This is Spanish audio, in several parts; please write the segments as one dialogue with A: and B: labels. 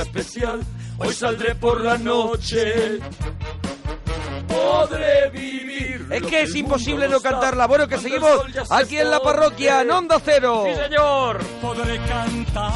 A: día especial. Hoy saldré por la noche. Podré vivir.
B: Es
A: lo
B: que es imposible no cantarla. Bueno, que seguimos aquí en la parroquia, en Onda Cero.
A: Sí, señor.
C: Podré cantar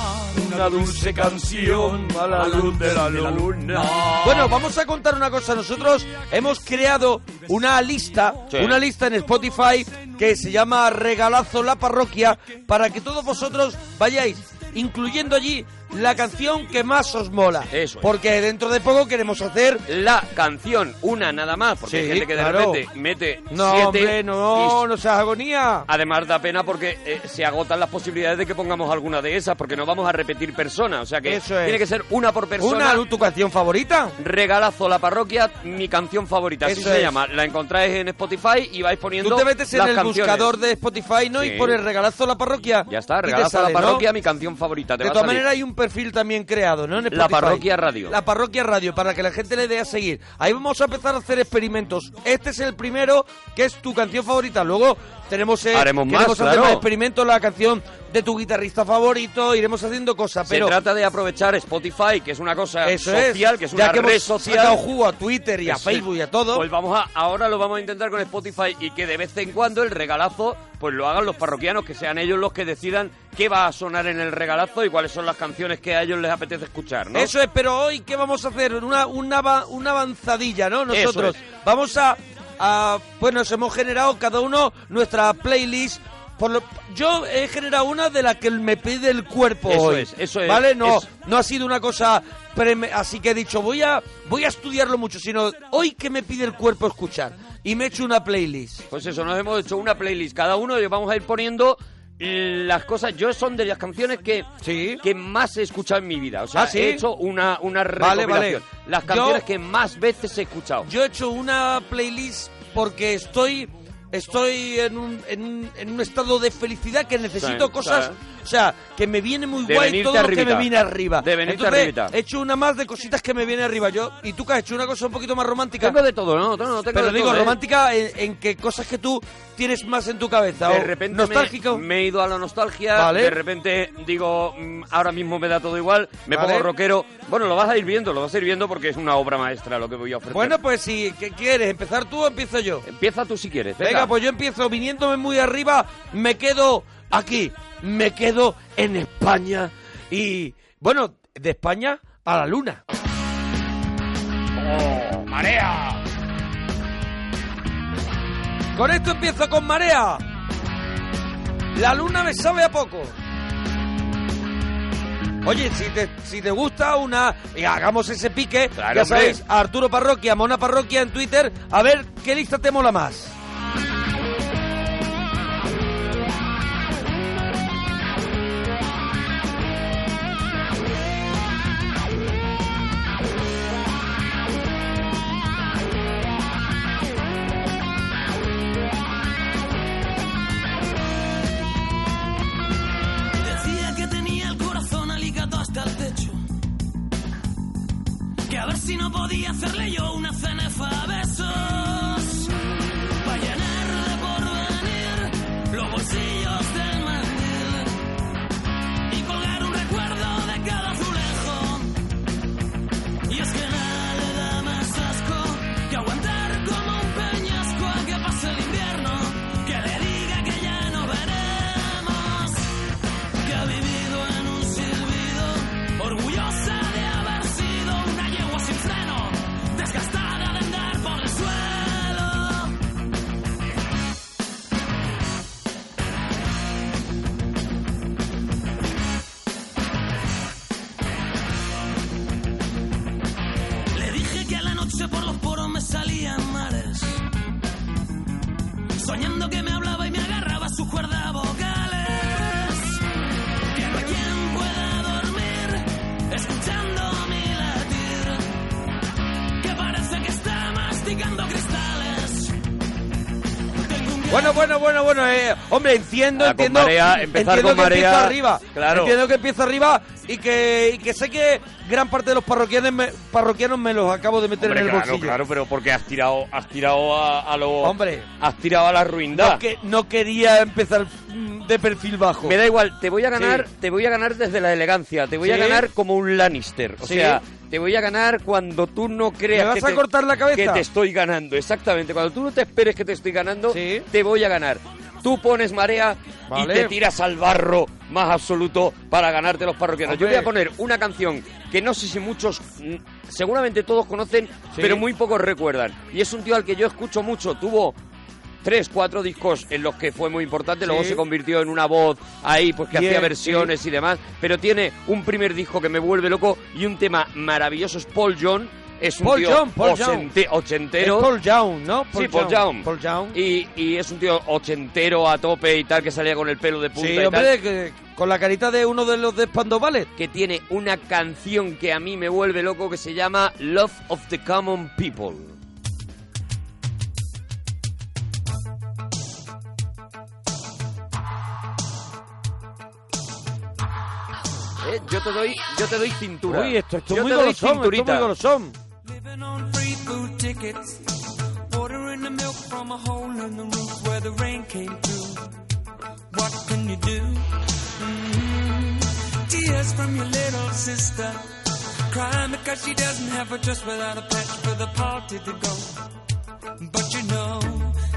A: Una dulce canción a la luz de la luna.
B: Bueno, vamos a contar una cosa. Nosotros hemos creado una lista,
A: Sí.
B: una lista en Spotify que se llama Regalazo la Parroquia para que todos vosotros vayáis incluyendo allí la canción que más os mola.
A: Eso es.
B: Porque dentro de poco queremos hacer
A: La canción, una nada más, porque hay gente que de
B: claro.
A: repente mete
B: No,
A: siete
B: hombre, no,
A: y-
B: no seas agonía.
A: Además da pena porque eh, se agotan las posibilidades de que pongamos alguna de esas, porque no vamos a repetir personas, o sea que
B: Eso es.
A: tiene que ser una por persona.
B: Una, tu canción favorita.
A: Regalazo la parroquia, mi canción favorita, así
B: Eso
A: se
B: es.
A: llama. La encontráis en Spotify y vais poniendo
B: Tú te metes en el
A: canciones.
B: buscador de Spotify, ¿no?
A: Sí.
B: Y pones regalazo la parroquia.
A: Ya está, regalazo la
B: sale, ¿no?
A: parroquia, mi canción favorita. Te
B: De todas maneras hay un perfil también creado, ¿no? En
A: La. Parroquia Radio.
B: La parroquia radio, para que la gente le dé a seguir. Ahí vamos a empezar a hacer experimentos. Este es el primero, que es tu canción favorita. Luego tenemos, eh,
A: Haremos más,
B: queremos hacer
A: claro.
B: más experimentos, la canción de tu guitarrista favorito, iremos haciendo cosas,
A: Se
B: pero...
A: trata de aprovechar Spotify, que es una cosa
B: Eso
A: social,
B: es,
A: que es
B: ya
A: una
B: que
A: red
B: hemos
A: social.
B: sacado jugo a Twitter y a. Facebook y a todo.
A: Pues vamos a, ahora lo vamos a intentar con Spotify y que de vez en cuando el regalazo pues lo hagan los parroquianos, que sean ellos los que decidan qué va a sonar en el regalazo y cuáles son las canciones que a ellos les apetece escuchar, ¿no?
B: Eso es, pero hoy, ¿qué vamos a hacer? Una, una, una avanzadilla, ¿no? Nosotros
A: Eso
B: vamos a, a- Pues nos hemos generado cada uno nuestra playlist. Por lo- yo he generado una de la que me pide el cuerpo
A: Eso
B: hoy.
A: es, eso es,
B: ¿Vale? No,
A: es-
B: no ha sido una cosa... preme- Así que he dicho, voy a, voy a estudiarlo mucho, sino hoy que me pide el cuerpo escuchar. Y me he hecho una playlist.
A: Pues eso, nos hemos hecho una playlist cada uno y vamos a ir poniendo las cosas. Yo son de las canciones que,
B: Sí.
A: que más he escuchado en mi vida. O sea,
B: ¿Ah, sí?
A: he hecho una, una
B: Vale,
A: recopilación.
B: vale.
A: Las
B: Yo-
A: canciones que más veces he escuchado.
B: Yo he hecho una playlist porque estoy estoy en un, en un, en un estado de felicidad que necesito
A: Sí,
B: cosas,
A: sí.
B: o sea, que me viene muy
A: De
B: guay todo lo que
A: arribita.
B: me viene arriba.
A: De
B: Entonces,
A: arribita.
B: he hecho una más de cositas que me viene arriba yo. ¿Y tú que has hecho una cosa un poquito más romántica?
A: Tengo de todo, ¿no? No, no, tengo
B: Pero
A: de
B: digo,
A: todo, ¿eh?
B: romántica en, en que cosas que tú tienes más en tu cabeza.
A: De repente
B: nostálgico.
A: Me, me he ido a la nostalgia,
B: Vale.
A: de repente digo, mm, ahora mismo me da todo igual, me
B: Vale.
A: pongo rockero. Bueno, lo vas a ir viendo, lo vas a ir viendo porque es una obra maestra lo que voy a ofrecer.
B: Bueno, pues si ¿qué quieres, empezar tú o empiezo yo.
A: Empieza tú si quieres,
B: Venga,
A: venga.
B: Pues yo empiezo viniéndome muy arriba, me quedo aquí, me quedo en España y, bueno, de España a la luna.
A: ¡Oh, marea!
B: Con esto empiezo con marea. La luna me sabe a poco. Oye, si te, si te gusta una... Y hagamos ese pique,
A: Claro,
B: ya sabéis, a Arturo Parroquia, Mona Parroquia en Twitter, a ver qué lista te mola más.
D: Hacerle yo
B: hombre, entiendo,
A: Ah, con
B: entiendo,
A: marea, empezar
B: entiendo
A: con
B: que
A: marea,
B: empieza arriba,
A: claro.
B: entiendo que empieza arriba y que, y que sé que gran parte de los parroquianos me, parroquianos me los acabo de meter
A: Hombre,
B: en el
A: claro,
B: bolsillo.
A: claro, pero porque has tirado, has tirado a, a lo...
B: Hombre.
A: Has tirado a la ruindad.
B: No, que, no quería empezar mm, de perfil bajo.
A: Me da igual, te voy a ganar,
B: Sí.
A: te voy a ganar desde la elegancia, te voy a ganar como un Lannister. O
B: Sí.
A: sea, te voy a ganar cuando tú no creas
B: ¿Me vas
A: que
B: a
A: te,
B: cortar la cabeza?
A: que te estoy ganando. Exactamente, cuando tú no te esperes que te estoy ganando,
B: Sí.
A: te voy a ganar. Tú pones marea
B: Vale.
A: y te tiras al barro más absoluto para ganarte los parroquianos. Yo voy a poner una canción que no sé si muchos, mm, seguramente todos conocen,
B: Sí.
A: pero muy pocos recuerdan. Y es un tío al que yo escucho mucho. Tuvo tres, cuatro discos en los que fue muy importante, luego se convirtió en una voz ahí, pues que
B: Bien,
A: hacía versiones y demás, pero tiene un primer disco que me vuelve loco y un tema maravilloso, es Paul John, es un
B: Paul
A: tío
B: Young, Paul
A: ochente-
B: Es
A: ochentero.
B: Paul Young, ¿no?
A: Sí, Paul Young.
B: Paul Young.
A: Y, y es un tío ochentero a tope y tal, que salía con el pelo de punta
B: Sí,
A: y tal.
B: hombre, que- con la carita de uno de los de Spandau Ballet.
A: que tiene una canción que a mí me vuelve loco que se llama Love of the Common People. Eh, yo te doy, yo te doy cintura.
B: Uy, esto, esto es
A: Yo
B: muy
A: te doy
B: golosón, esto es
A: cinturita.
B: muy golosón.
C: Living on free food tickets. Ordering the milk from a hole in the roof where the rain came through. What can you do? Mm, Tears from your little sister. Crying because she doesn't have a dress without a patch for the party to go. But you know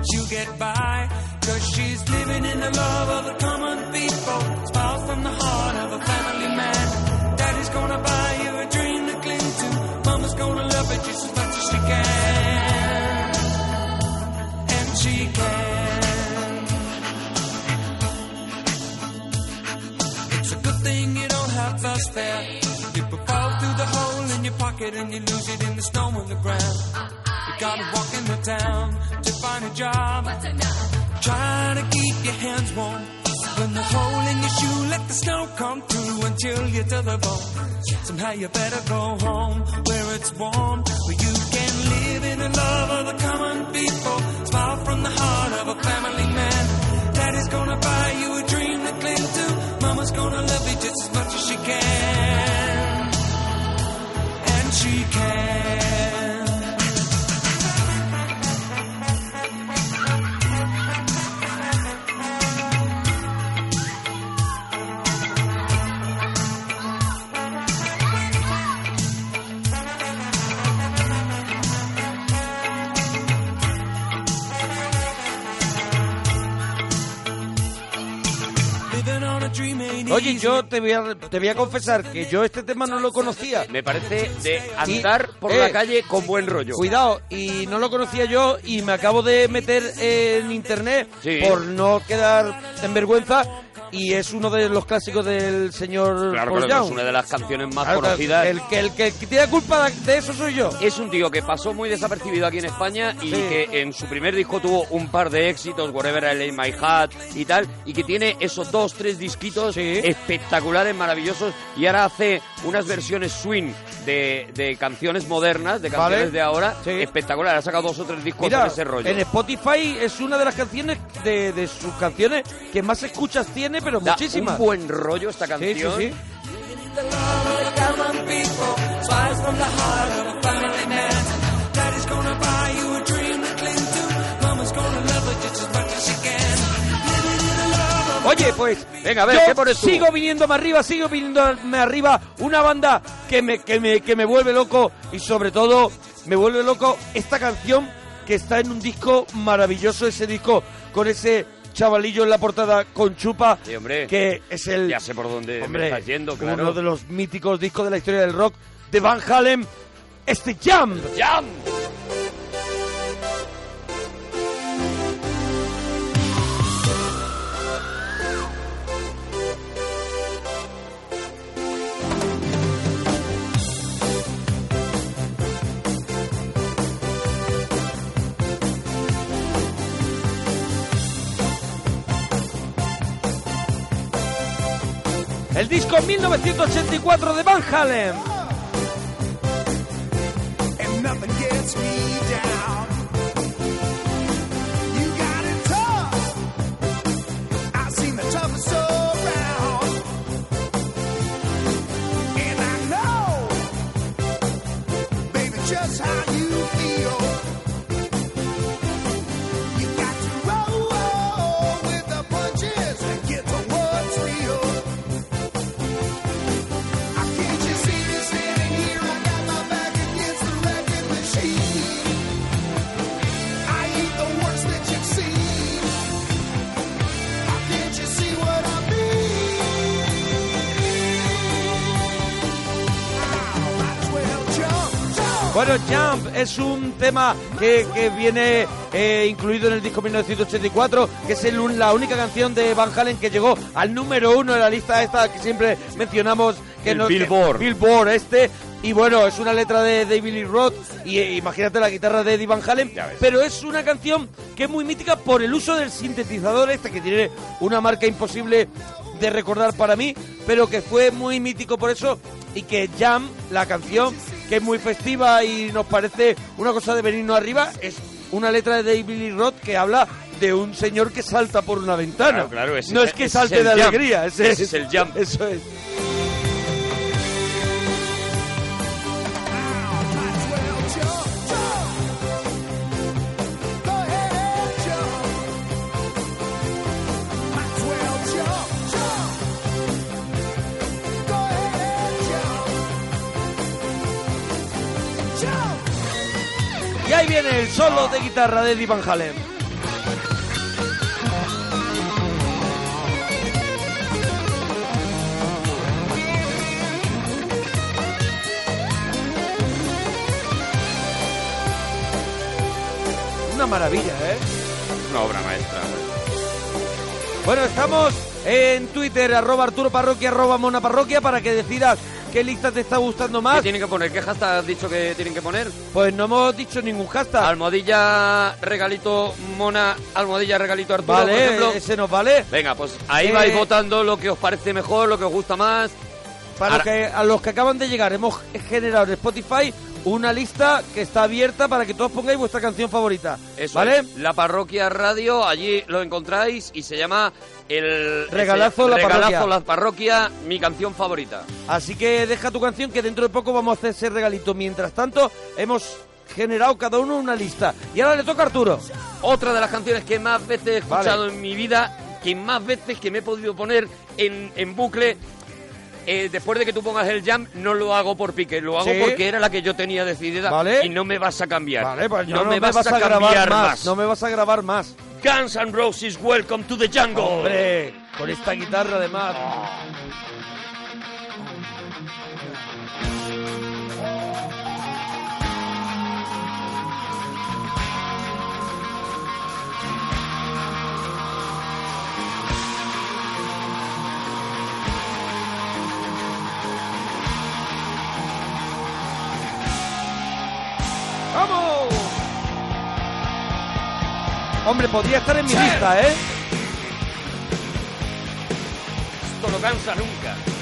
C: she'll get by Cause she's living in the love of the common people Smile from the heart of a family man Daddy's gonna buy you a cling Mama's gonna love it just as much as she can And she can It's a good thing you don't have a You could fall through the hole in your pocket And you lose it in the snow on the ground you gotta walk in the town to find a job. Try to keep your hands warm. When the hole in your shoe, let the snow come through until you're to the bone. Somehow you better go home where it's warm, where you can live in the love of the common people. Smile from the heart of a family man. Daddy's gonna buy you a dream to cling to. Mama's gonna love you just as much as she can. And she can.
B: Oye, yo te voy, a, te voy a confesar que yo este tema no lo conocía.
A: Me parece de andar por
B: eh,
A: la calle con buen rollo.
B: Cuidado, y no lo conocía yo y me acabo de meter en internet
A: Sí.
B: por no quedar en vergüenza y es uno de los clásicos del señor
A: Claro,
B: Paul
A: claro,
B: Young.
A: es una de las canciones más
B: Claro,
A: conocidas.
B: El que, el que tiene culpa de eso soy yo.
A: Es un tío que pasó muy desapercibido aquí en España y
B: Sí.
A: que en su primer disco tuvo un par de éxitos, Whatever I Lay My Hat y tal, y que tiene esos dos, tres disquitos
B: Sí.
A: espectaculares, maravillosos, y ahora hace unas versiones swing de, de canciones modernas, de canciones
B: Vale.
A: de ahora,
B: Sí.
A: espectacular, ha sacado dos o tres discos
B: Mira,
A: de ese rollo.
B: en Spotify es una de las canciones de, de sus canciones que más escuchas tiene, pero
A: Da
B: muchísimas.
A: un buen rollo esta
B: sí,
A: canción.
B: sí. Oye, pues
A: Venga, a ver,
B: yo
A: ¿qué pones tú?
B: sigo viniéndome arriba, sigo viniéndome arriba. Una banda que me, que, me, que me vuelve loco y sobre todo me vuelve loco esta canción que está en un disco maravilloso, ese disco con ese chavalillo en la portada con chupa,
A: Sí, hombre.
B: que es el...
A: Ya sé por dónde me
B: Hombre,
A: estás yendo, claro.
B: uno de los míticos discos de la historia del rock de Van Halen, este.
A: ¡Jam!
B: El disco 1984 de Van Halen. Bueno, Jump es un tema que, que viene eh, incluido en el disco 1984, que es el- la única canción de Van Halen que llegó al número uno en la lista esta que siempre mencionamos. Que
A: El
B: no- que-
A: Billboard.
B: Billboard, este. Y bueno, es una letra de David Lee Roth y eh, imagínate la guitarra de Eddie Van Halen. Pero es una canción que es muy mítica por el uso del sintetizador este, que tiene una marca imposible de recordar para mí, pero que fue muy mítico por eso y que Jam, la canción, que es muy festiva y nos parece una cosa de venirnos arriba, es una letra de David Roth que habla de un señor que salta por una ventana.
A: Claro, claro, ese-
B: no es que
A: es
B: salte de
A: jump.
B: alegría, ese,
A: Ese es el jump.
B: Eso es. Viene el solo de guitarra de Eddie Van Halen. Una maravilla, ¿eh?
A: Una obra maestra.
B: Bueno, estamos en Twitter, arroba Arturo Parroquia, arroba Mona Parroquia, para que decidas qué lista te está gustando
A: ¿Qué
B: más.
A: tienen que poner? ¿Qué hashtag has dicho que tienen que poner?
B: Pues no hemos dicho ningún hashtag.
A: Almohadilla, regalito, mona, almohadilla, regalito, Arturo, por ejemplo.
B: Vale, ese nos vale.
A: Venga, pues ahí
B: Eh,
A: vais votando lo que os parece mejor, lo que os gusta más.
B: Para
A: Ahora-
B: que, a los que acaban de llegar, hemos generado en Spotify una lista que está abierta para que todos pongáis vuestra canción favorita.
A: Eso
B: ¿Vale?
A: es. La parroquia radio, allí lo encontráis y se llama el
B: Regalazo
A: ese-
B: la
A: Regalazo
B: parroquia.
A: la parroquia, mi canción favorita.
B: Así que deja tu canción que dentro de poco vamos a hacer ese regalito. Mientras tanto, hemos generado cada uno una lista. Y ahora le toca a Arturo.
A: Otra de las canciones que más veces he escuchado
B: Vale.
A: en mi vida, que más veces que me he podido poner en, en bucle. Eh, después de que tú pongas el jam, no lo hago por pique, lo hago
B: Sí.
A: porque era la que yo tenía decidida
B: Vale.
A: y no me vas a cambiar.
B: Vale, pues
A: no,
B: no,
A: me, vas, a,
B: grabar
A: cambiar
B: más.
A: más.
B: No me vas a grabar más.
A: Guns N' Roses, Welcome to the Jungle.
B: Hombre, con esta guitarra además. ¡Vamos! Hombre, podría estar en mi lista, ¿eh?
A: Esto no cansa nunca.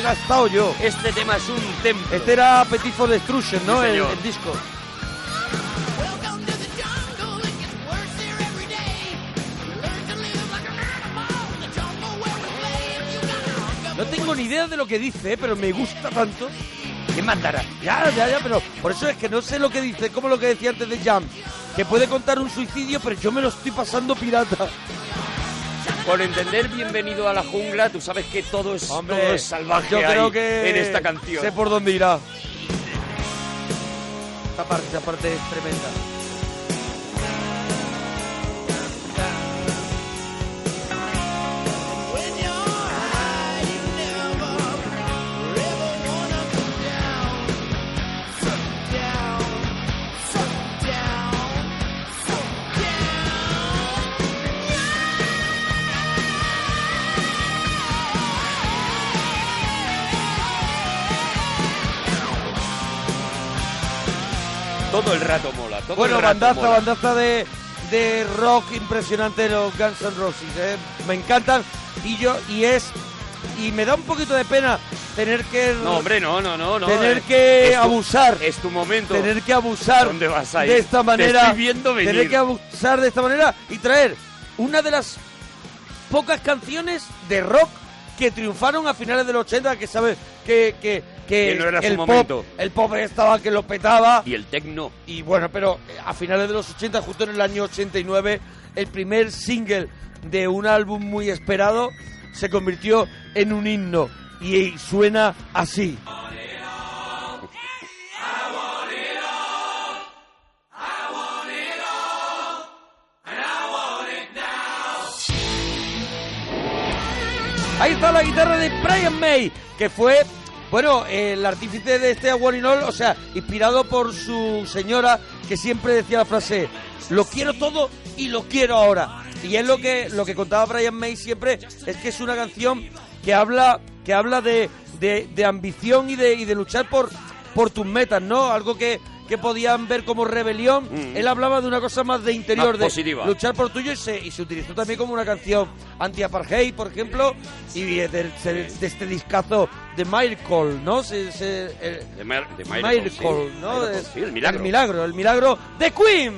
B: He gastado yo.
A: Este tema es un templo.
B: Este era Petit for Destruction, ¿no?
A: Sí,
B: el, disco. No tengo ni idea de lo que dice, pero me gusta tanto. ¿Qué mandará? Ya, ya, ya, pero por eso es que no sé lo que dice, como lo que decía antes de Jam, que puede contar un suicidio, pero yo me lo estoy pasando pirata.
A: Con entender bienvenido a la jungla, tú sabes que todo es,
B: Hombre,
A: todo es salvaje
B: yo
A: ahí
B: creo que
A: en esta canción.
B: Sé por dónde irá. Esta parte, esta parte es tremenda.
A: Todo
B: Bueno, bandaza,
A: mola.
B: bandaza de, de rock impresionante de los Guns N' Roses. ¿eh? Me encantan y yo y es y me da un poquito de pena tener que
A: No, hombre, no, no, no. no
B: tener
A: eh.
B: que
A: Es tu-
B: abusar
A: Es tu momento.
B: tener que abusar
A: ¿Dónde vas a ir?
B: de esta
A: Te
B: manera
A: estoy viendo venir.
B: tener que abusar de esta manera y traer una de las pocas canciones de rock que triunfaron a finales de los 80 que sabes que que, que
A: Que no era su
B: el
A: momento.
B: pop el pop estaba que lo petaba
A: Y el tecno.
B: y bueno, pero eh, a finales de los 80, justo en el año 89, el primer single de un álbum muy esperado se convirtió en un himno y suena así. Ahí está la guitarra de Brian May, que fue, bueno, el artífice de este All, o sea, inspirado por su señora, que siempre decía la frase, lo quiero todo y lo quiero ahora. Y es lo que, lo que contaba Brian May siempre, es que es una canción que habla, que habla de, de, de ambición y de, y de luchar por, por tus metas, ¿no? Algo que, que podían ver como rebelión.
A: Mm.
B: Él hablaba de una cosa más de interior,
A: Más
B: de
A: positiva.
B: luchar por tuyo y se, y se utilizó también como una canción anti-apartheid, por ejemplo, y de, de- de este discazo de Miracle, ¿no? Se, se- el-
A: De, Mar- de
B: Miracle. ¿no?
A: Sí, el milagro.
B: El milagro, el milagro de Queen.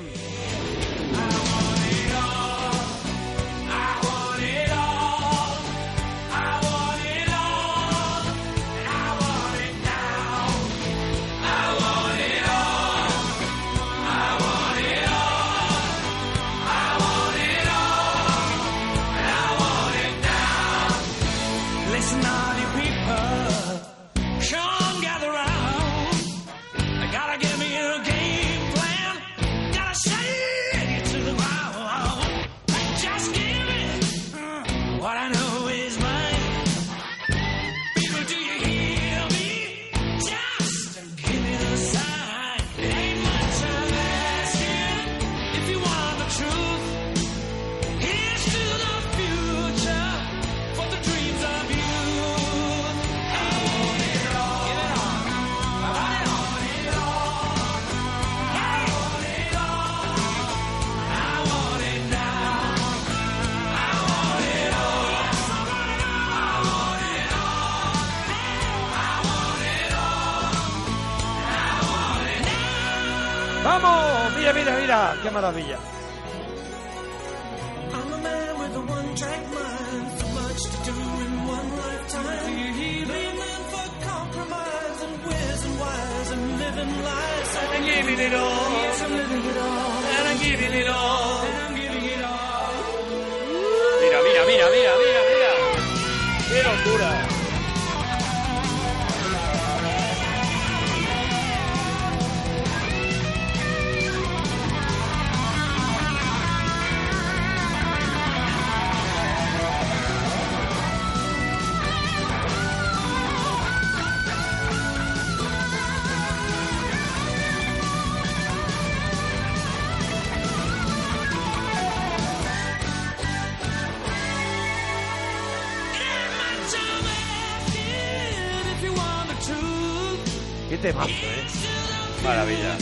C: Giving it all. I'm living it all. And I'm giving it all.
B: Temazo, ¿eh?
A: Maravilla.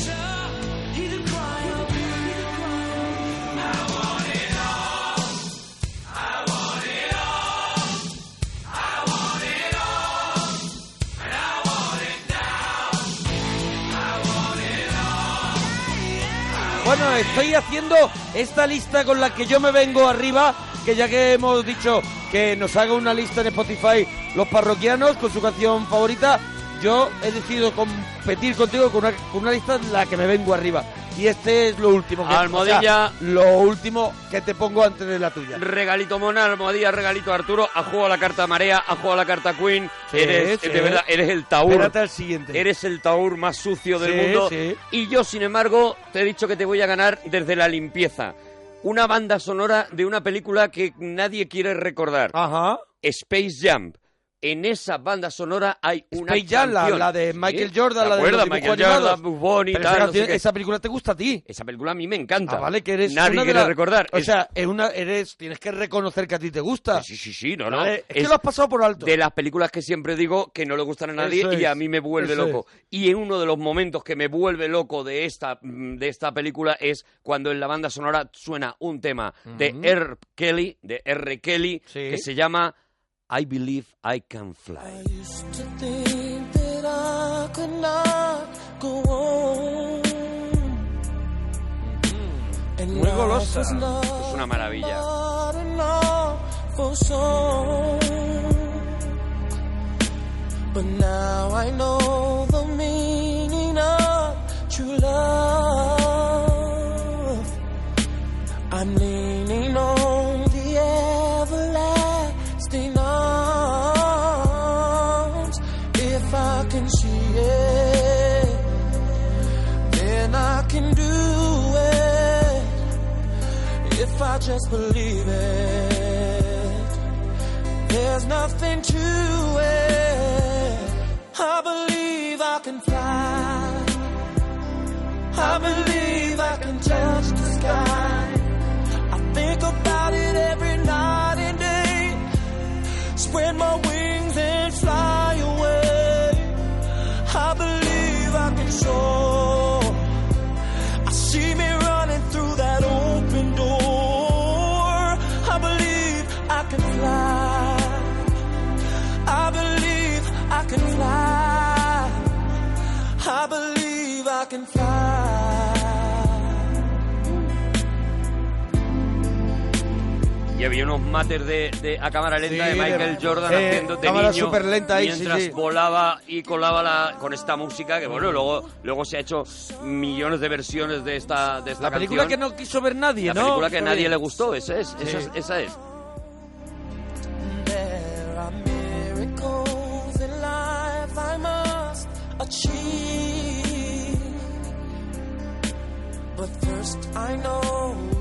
B: Bueno, estoy haciendo esta lista con la que yo me vengo arriba, que ya que hemos dicho que nos haga una lista en Spotify los parroquianos con su canción favorita, yo he decidido competir contigo con una, con una lista en la que me vengo arriba. Y este es lo último que
A: Almohadilla.
B: o sea, lo último que te pongo antes de la tuya.
A: Regalito Mona, almohadilla, regalito Arturo. Ha jugado la carta Marea, ha jugado la carta Queen.
B: Sí,
A: eres,
B: sí.
A: de verdad, eres el taur.
B: Espérate al siguiente.
A: Eres el taur más sucio del
B: Sí,
A: mundo.
B: sí.
A: Y yo, sin embargo, te he dicho que te voy a ganar desde la limpieza. Una banda sonora de una película que nadie quiere recordar.
B: Ajá.
A: Space Jam. En esa banda sonora hay una
B: Space Jam, la, la de
A: Sí,
B: Michael Jordan,
A: ¿te
B: la de los
A: Michael Jordan,
B: Pero
A: tal,
B: esa,
A: no sé
B: esa película te gusta a ti.
A: Esa película a mí me encanta.
B: Ah, vale, que eres
A: Nadie
B: una
A: quiere recordar.
B: O
A: Es-
B: sea, es una, eres, tienes que reconocer que a ti te gusta.
A: Sí, sí, sí, no, no.
B: Es, que lo has pasado por alto.
A: de las películas que siempre digo que no le gustan a nadie y a mí me vuelve
B: eso
A: loco. Y en uno de los momentos que me vuelve loco de esta, mm, de esta película es cuando en la banda sonora suena un tema de R. Kelly, de R. Kelly,
B: Sí.
A: que se llama I Believe I Can Fly.
E: I used to think that I could not go on. And
B: Muy golosa.
A: Es una maravilla.
E: But now I know the meaning of true love. I'm just believe it, there's nothing to it. I believe I can fly. I believe I can touch
A: Y había unos mates de, de- a cámara lenta
B: Sí,
A: de Michael
B: de-
A: Jordan
B: eh,
A: haciendo de
B: cámara
A: niño
B: superlenta ahí, sí,
A: mientras
B: sí.
A: volaba y colaba la, con esta música que bueno luego luego se ha hecho millones de versiones de esta de esta
B: la película que no quiso ver nadie,
A: la
B: ¿no?
A: película que a nadie
B: bien.
A: le gustó esa es, esa
B: Sí.
A: es esa es
E: There are miracles in life I must achieve. But first, I know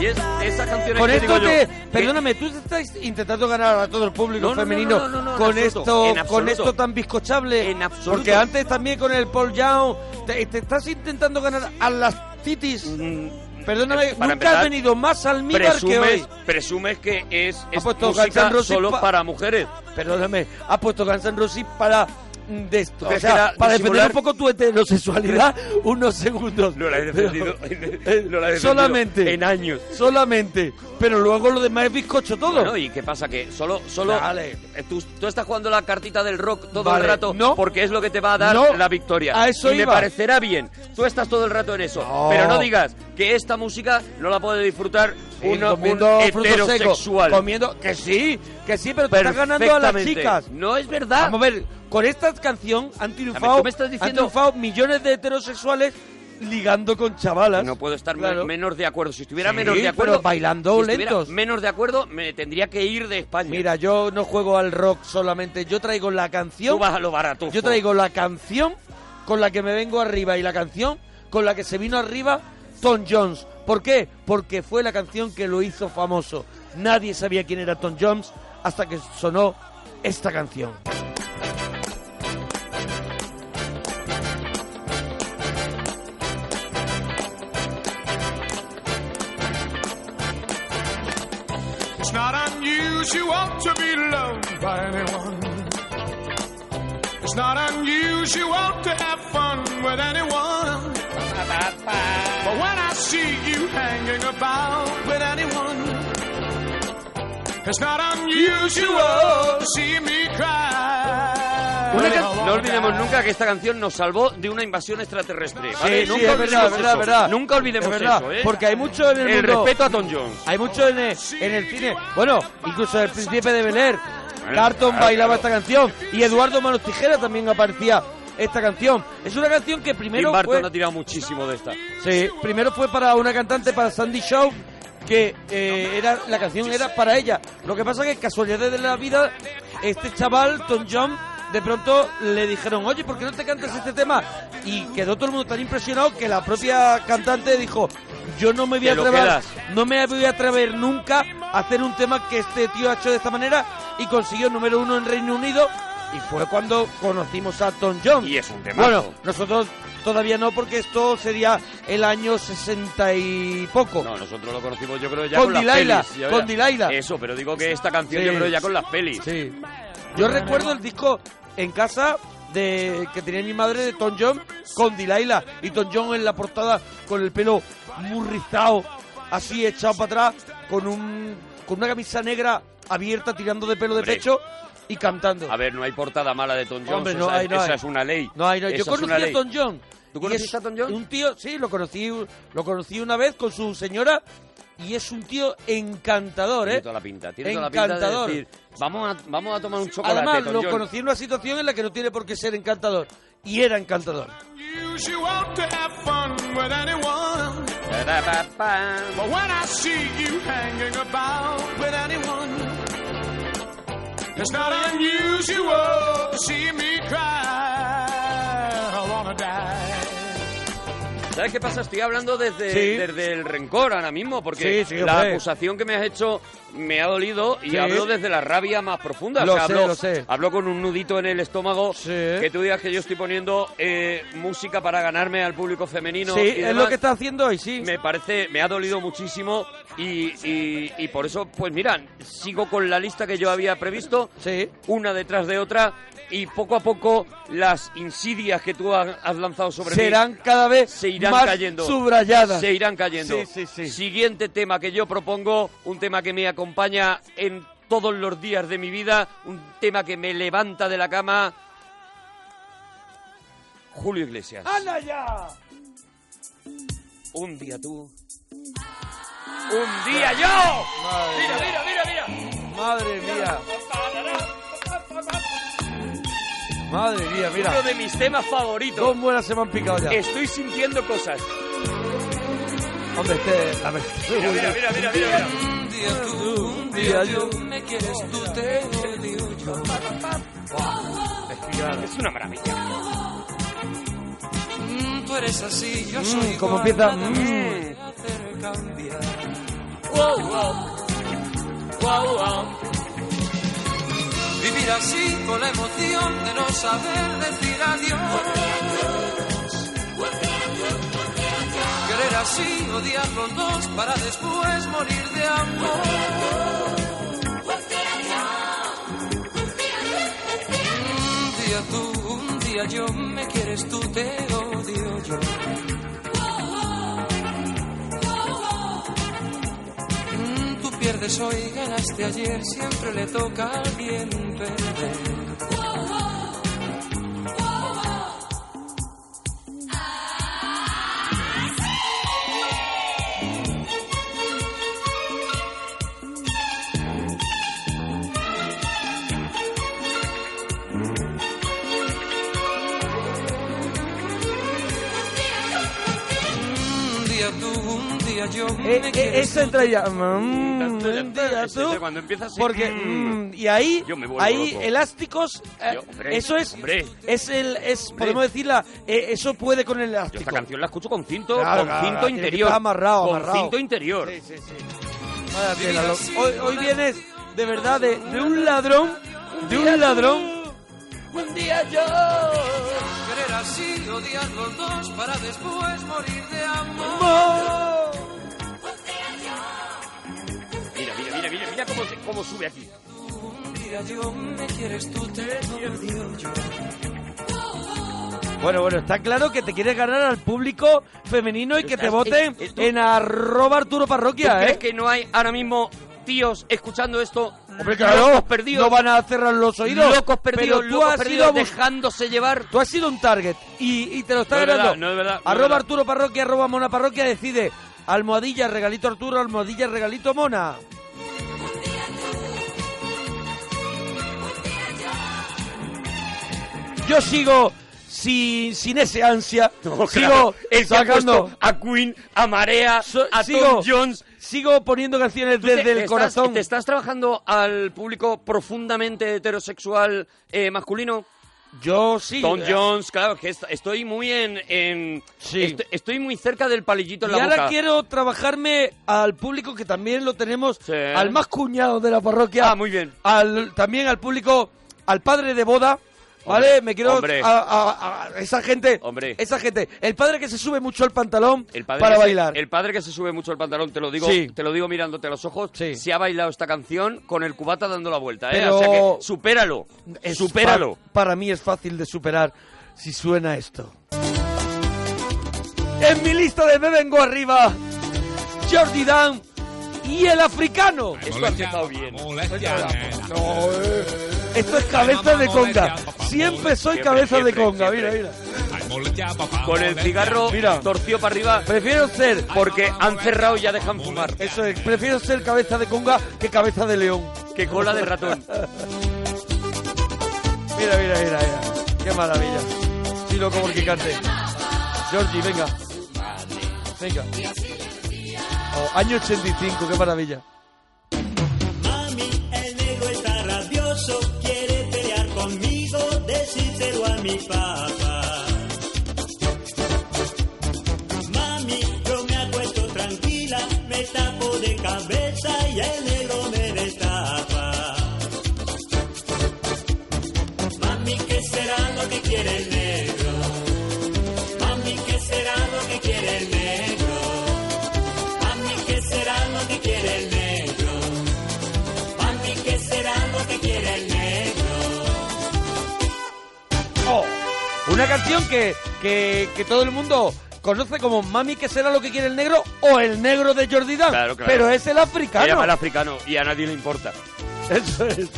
A: Y es esas canciones
B: Con
A: que
B: esto
A: digo yo
B: te,
A: que-
B: perdóname, tú estás intentando ganar a todo el público
A: No, no, no,
B: femenino
A: no, no, no, en
B: con
A: absoluto,
B: esto, con esto tan bizcochable.
A: En absoluto.
B: Porque antes también con el Paul Young te, te estás intentando ganar a las titis.
A: Mm,
B: Perdóname,
A: eh, para
B: nunca has
A: empezar,
B: venido más almíbar que
A: presumes,
B: hoy.
A: presumes que es, es música solo
B: pa-
A: para mujeres
B: Perdóname, has puesto Guns N' Roses para mm, de esto, o sea, para defender
A: disimular?
B: un poco tu heterosexualidad unos segundos.
A: no la he
B: Pero-
A: defendido,
B: eh,
A: no la he defendido
B: solamente
A: en años
B: solamente, pero luego lo demás es bizcocho todo.
A: Bueno, ¿y qué pasa? Que solo, solo
B: Dale.
A: eh, tú, tú estás jugando la cartita del rock todo
B: Vale,
A: el rato
B: no.
A: porque es lo que te va a dar
B: No.
A: la victoria.
B: A eso
A: y me
B: iba.
A: parecerá bien. Tú estás todo el rato en eso.
B: No.
A: Pero no digas que esta música no la puede disfrutar
B: Sí,
A: uno, un heterosexual.
B: comiendo que sí, que sí, pero te estás ganando a las chicas.
A: No es verdad.
B: Vamos a ver, con esta canción han triunfado,
A: ver, tú me estás
B: han
A: diciendo-
B: triunfado millones de heterosexuales ligando con chavalas.
A: No puedo estar
B: Claro.
A: menos de acuerdo. Si estuviera
B: Sí,
A: menos de
B: pero
A: acuerdo.
B: bailando
A: si estuviera
B: lentos.
A: menos de acuerdo, me tendría que ir de España.
B: Mira, yo no juego al rock solamente, yo traigo la
A: tú
B: canción,
A: vas a lo barato.
B: yo traigo la canción con la que me vengo arriba y la canción con la que se vino arriba Tom Jones. ¿Por qué? Porque fue la canción que lo hizo famoso. Nadie sabía quién era Tom Jones hasta que sonó esta canción.
F: It's not unusual to be loved by anyone. It's not unusual to have fun with anyone. But when I see you hanging about with anyone, it's not unusual to see me cry.
A: No olvidemos nunca que esta canción nos salvó de una invasión extraterrestre. ¿vale?
B: Sí, sí,
A: nunca
B: es verdad,
A: olvidemos
B: verdad,
A: eso.
B: verdad.
A: Nunca olvidemos
B: Es verdad,
A: eso, ¿eh?
B: Porque hay mucho en el,
A: el
B: mundo.
A: respeto a Tom Jones.
B: Hay mucho en el, en el cine. Bueno, incluso el príncipe de Bel Air. Carton
A: claro,
B: bailaba
A: claro.
B: esta canción. Y Eduardo Manos Tijera también aparecía esta canción. Es una canción que
A: Tim
B: primero
A: Burton
B: fue,
A: ha tirado muchísimo de esta.
B: sí, primero fue para una cantante, para Sandy Shaw, que eh, era la canción era para ella. Lo que pasa que casualidades de la vida, este chaval, Tom John, de pronto le dijeron, oye, ¿por qué no te cantas este tema? Y quedó todo el mundo tan impresionado que la propia cantante dijo, yo no me voy a atrever, no me voy a atrever nunca a hacer un tema que este tío ha hecho de esta manera y consiguió número uno en Reino Unido y fue cuando conocimos a Tom John.
A: Y es un temazo.
B: Bueno, nosotros todavía no porque esto sería el año 60 y poco.
A: No, nosotros lo conocimos yo creo ya
B: Con
A: con, las pelis.
B: con. Delilah.
A: Eso, pero digo que esta canción
B: Sí.
A: yo creo ya con las pelis.
B: Sí. Yo recuerdo el disco en casa de que tenía mi madre de Tom John con Delilah y Tom John en la portada con el pelo muy rizado, así echado para atrás, con un con una camisa negra abierta tirando de pelo de
A: Hombre.
B: pecho y cantando.
A: A ver, no hay portada mala de Tom Jones.
B: Hombre, no
A: esa,
B: hay, no
A: esa
B: hay.
A: es una ley.
B: No, hay, no, yo conocí a. Tom John.
A: ¿Tú conociste
B: es
A: a Tom John?
B: Un tío, sí, lo conocí, lo conocí una vez con su señora y es un tío encantador,
A: Tiene
B: ¿eh?
A: toda la pinta. Tiene toda la pinta de
B: Encantador.
A: decir, vamos a, vamos a tomar un chocolate,
B: Además,
A: Tom
B: lo
A: John.
B: conocí en una situación en la que no tiene por qué ser encantador. Y era encantador.
F: It's not unusual to see me cry. I wanna die.
A: ¿Sabes qué pasa? Estoy hablando desde,
B: Sí.
A: desde el rencor ahora mismo, porque
B: Sí, sí,
A: la
B: hombre.
A: acusación que me has hecho me ha dolido y
B: Sí.
A: hablo desde la rabia más profunda.
B: Lo
A: O sea,
B: sé,
A: hablo,
B: lo sé.
A: hablo con un nudito en el estómago
B: Sí.
A: que tú digas que yo estoy poniendo eh, música para ganarme al público femenino.
B: sí,
A: y
B: es
A: demás.
B: lo que está haciendo hoy, sí.
A: Me parece, me ha dolido muchísimo y, y- y por eso, pues mira, sigo con la lista que yo había previsto,
B: Sí.
A: una detrás de otra, y poco a poco las insidias que tú has, lanzado sobre mí
B: Serán cada vez
A: se irán
B: más
A: cayendo.
B: subrayadas.
A: Se irán cayendo.
B: Sí, sí, sí.
A: Siguiente tema que yo propongo, un tema que me acompaña en todos los días de mi vida, un tema que me levanta de la cama. Julio Iglesias.
B: ¡Anda ya!
A: Un día tú. Un día yo.
B: Madre
A: Mira,
B: mía.
A: mira, mira, mira.
B: Madre mía. Madre mía, mira.
A: Uno de mis temas favoritos.
B: Dos buenas se me han picado ya.
A: Estoy sintiendo cosas.
B: Hombre, este... La
A: Mira, mira, mira, mira, mira.
C: Un día tú, un día yo, me quieres tú, te odio yo.
A: Es una maravilla.
C: Mm, tú eres así, yo
B: Mm,
C: soy
B: ¿cómo
C: igual,
B: empieza? Mm.
C: puede hacer cambiar.
A: Wow, wow. Wow, wow.
C: Vivir así con la emoción de no saber decir adiós. Querer así, odiar los dos para después morir de amor. Un día tú, un día yo, me quieres tú, te odio yo. Tú pierdes hoy, ganaste ayer, siempre le toca a alguien perder.
B: Eh, eh,
C: quieres
B: esa
C: tú,
B: entra ya. Mm, día
A: ese-
B: tú.
A: ese cuando empieza así,
B: Porque
A: mm.
B: mm, y ahí
A: Yo me vuelvo
B: ahí
A: loco.
B: elásticos eh,
A: Yo, hombre,
B: eso es
A: hombre.
B: es el es podemos decirla eh, eso puede con el
A: Yo
B: elástico.
A: esta canción la escucho con cinto,
B: Claro,
A: con
B: claro,
A: cinto
B: tiene que
A: interior.
B: estar amarrado,
A: con
B: amarrado.
A: cinto interior.
B: Sí, sí, sí. Vaya tela, lo- hoy, hoy vienes de verdad de, de un ladrón, de un ladrón.
A: Un día yo.
C: Querer así, odiar los dos para después morir de amor. Te odio yo.
B: Bueno, bueno, está claro que te quieres ganar al público femenino y que te voten
A: eh, eh,
B: en arroba Arturo
A: ¿Tú
B: Parroquia,
A: crees
B: ¿eh?
A: que no hay ahora mismo tíos escuchando esto?
B: Hombre, claro,
A: locos perdidos.
B: no van a cerrar los oídos.
A: locos perdidos,
B: pero tú
A: locos
B: has
A: perdidos,
B: sido
A: dejándose llevar.
B: Tú has sido un target y, y te lo está
A: No es
B: ganando.
A: verdad, no es verdad, no es
B: arroba. Arturo Parroquia, arroba Mona Parroquia, decide. Almohadilla, regalito Arturo, almohadilla, regalito Mona. Yo sigo sin, sin ese ansia.
A: No,
B: sigo
A: claro,
B: sacando.
A: a Queen, a Marea,
B: So-
A: a
B: sigo,
A: Tom Jones.
B: sigo poniendo canciones
A: ¿Tú te-
B: desde el corazón.
A: ¿Te estás trabajando al público profundamente heterosexual eh, masculino?
B: Yo sí.
A: Tom
B: eh,
A: Jones, claro, que est- estoy muy en... en
B: Sí.
A: est- estoy muy cerca del palillito en
B: Y
A: la
B: ahora
A: boca.
B: quiero trabajarme al público que también lo tenemos,
A: Sí.
B: al más cuñado de la parroquia.
A: Ah, muy bien.
B: Al, también al público, al padre de boda. ¿Vale?
A: Hombre,
B: Me quiero
A: hombre.
B: a, a- a esa gente,
A: Hombre.
B: esa gente, el padre que se sube mucho el pantalón
A: El padre
B: para
A: se-
B: bailar.
A: el padre que se sube mucho el pantalón, te lo digo,
B: Sí.
A: te lo digo mirándote a los ojos,
B: Sí.
A: se ha bailado esta canción con el cubata dando la vuelta, ¿eh?
B: Pero-
A: O sea que supéralo,
B: Es
A: supéralo.
B: para mí es fácil de superar si suena esto. En mi lista de Me Vengo Arriba, Jordi Dan y el africano.
A: Esto ha empezado bien.
B: No, eh. Esto es cabeza de conga. Siempre soy cabeza de conga. Mira, mira.
A: Con el cigarro
B: Mira.
A: torcido para arriba
B: Prefiero ser,
A: porque han cerrado y ya dejan fumar.
B: eso es, prefiero ser cabeza de conga que cabeza de león.
A: Que cola de ratón.
B: Mira, mira, mira, mira. Qué maravilla. Sí, loco porque cante. Georgie, venga. Venga. Oh, año 85, qué maravilla.
G: Mi papá. Mami, yo me acuesto tranquila, me tapo de cabeza y el negro me destapa. Mami, ¿qué será lo que quiere
B: canción que, que, que todo el mundo conoce como Mami, que será lo que quiere el negro? O el negro de Jordi Dan.
A: Claro, claro.
B: Pero es el
A: Se
B: africano.
A: llama el africano y a nadie le importa.
B: Eso es.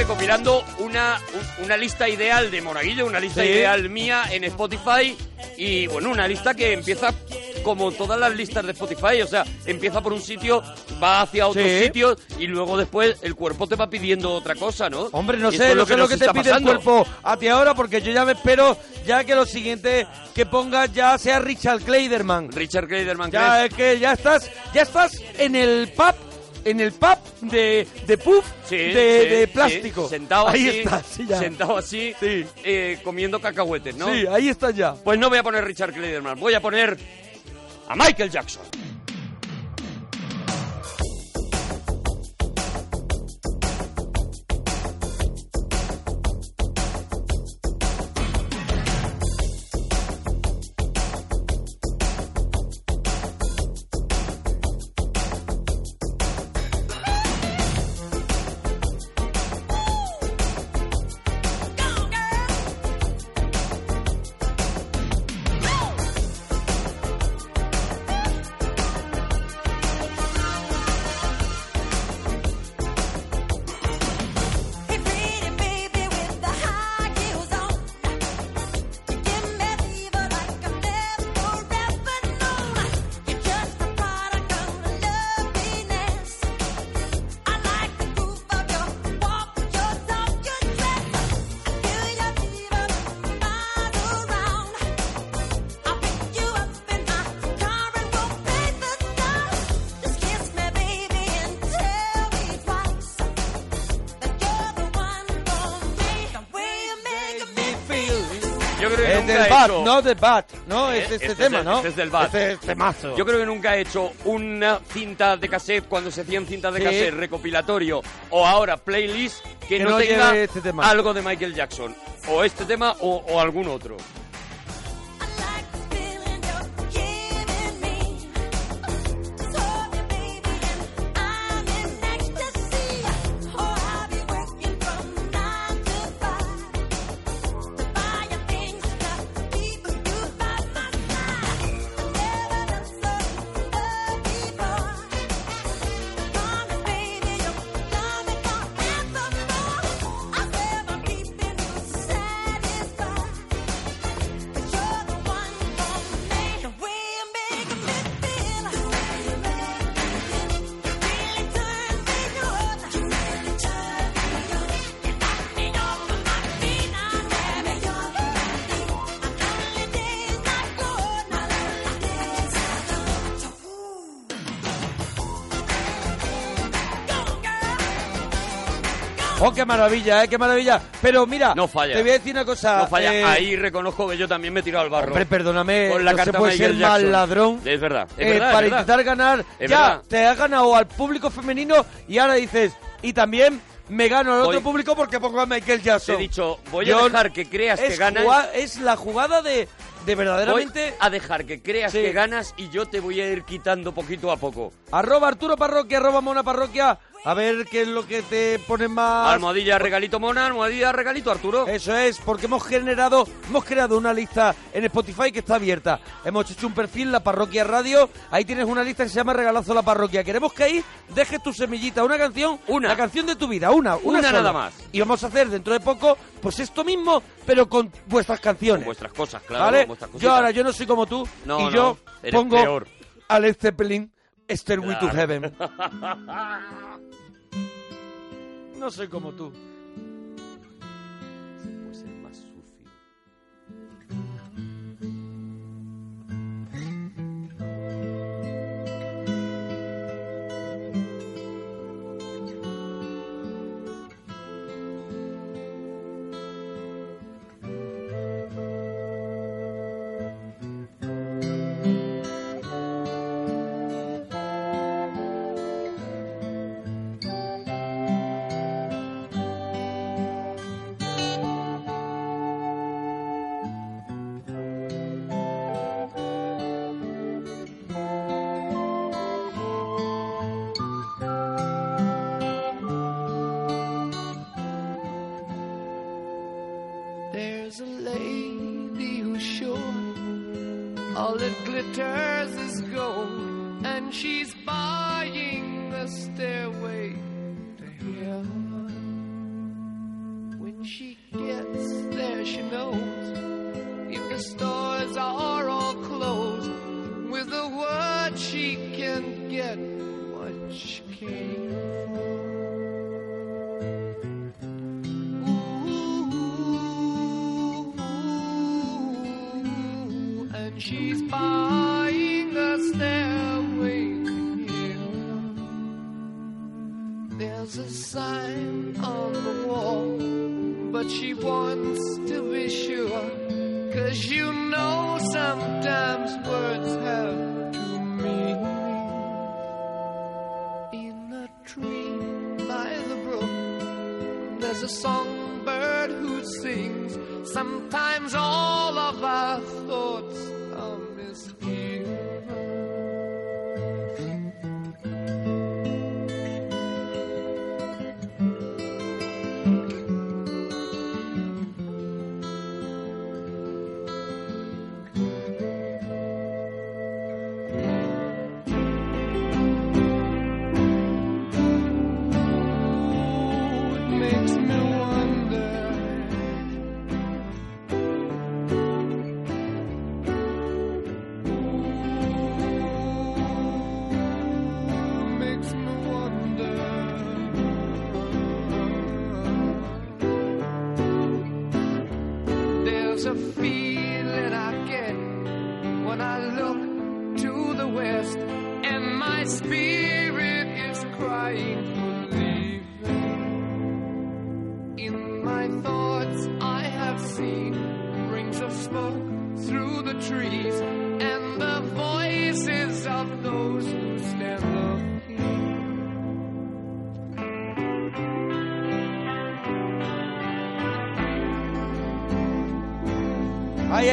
A: Recopilando una, un- una lista ideal de Moraguillo, una lista
B: Sí.
A: ideal mía en Spotify y bueno, una lista que empieza como todas las listas de Spotify, o sea, empieza por un sitio, va hacia otros
B: Sí.
A: sitios y luego después el cuerpo te va pidiendo otra cosa, ¿no?
B: Hombre, no sé, no sé lo que te pide
A: pasando.
B: el cuerpo a ti ahora, porque yo ya me espero ya que lo siguiente que pongas ya sea Richard Kleiderman.
A: Richard Kleiderman,
B: Ya
A: ¿crees?
B: es que ya estás, ya estás en el pub, en el pub de, de puff
A: Sí,
B: de,
A: sí,
B: de
A: sí,
B: plástico.
A: sentado
B: ahí
A: así,
B: ya.
A: sentado así,
B: Sí.
A: eh, comiendo cacahuetes, ¿no?
B: Sí, ahí estás ya.
A: Pues no voy a poner Richard Kleiderman, voy a poner a Michael Jackson.
B: Bat, no del Bat, no,
A: Eh,
B: es este
A: este es
B: tema,
A: del-
B: ¿no?
A: este es del Bat.
B: Este es temazo.
A: Yo creo que nunca he hecho una cinta de cassette cuando se hacían cintas de
B: Sí.
A: cassette recopilatorio o ahora playlist que,
B: Que
A: no,
B: no
A: tenga
B: este tema.
A: algo de Michael Jackson o este tema o, o algún otro.
B: Oh, qué maravilla, eh, qué maravilla. Pero mira,
A: No falla.
B: te voy a decir una cosa.
A: No falla.
B: eh,
A: Ahí reconozco que yo también me he tirado al barro.
B: Hombre, perdóname,
A: Con la
B: no se
A: carta
B: puede
A: Michael
B: ser
A: Jackson.
B: ladrón.
A: Es verdad, es
B: eh,
A: verdad, es
B: para
A: verdad.
B: intentar ganar,
A: Es
B: ya
A: verdad.
B: te has ganado al público femenino y ahora dices, y también me gano al
A: Voy-
B: otro público porque pongo a Michael
A: Te
B: Jackson.
A: he dicho, voy a dejar que creas que
B: es,
A: ganas.
B: jugá- es la jugada de, de
A: Voy
B: verdaderamente...
A: a dejar que creas
B: Sí.
A: que ganas y yo te voy a ir quitando poquito a poco.
B: Arroba Arturo Parroquia, arroba Mona Parroquia. A ver qué es lo que te pone más...
A: Almohadilla regalito mona, almohadilla regalito Arturo.
B: Eso es, porque hemos generado, hemos creado una lista en Spotify que está abierta. Hemos hecho un perfil, la parroquia radio. Ahí tienes una lista que se llama Regalazo la parroquia. Queremos que ahí dejes tu semillita, una canción,
A: Una.
B: la canción de tu vida, una, una,
A: Una nada más.
B: Y vamos a hacer dentro de poco, pues esto mismo, pero con vuestras canciones.
A: Con vuestras cosas, claro.
B: ¿Vale?
A: vuestras
B: Yo ahora, yo no soy como tú.
A: No,
B: y
A: no,
B: yo
A: eres
B: pongo
A: peor.
B: a Led Zeppelin, Stairway to
A: Claro.
B: Heaven. no soy como tú.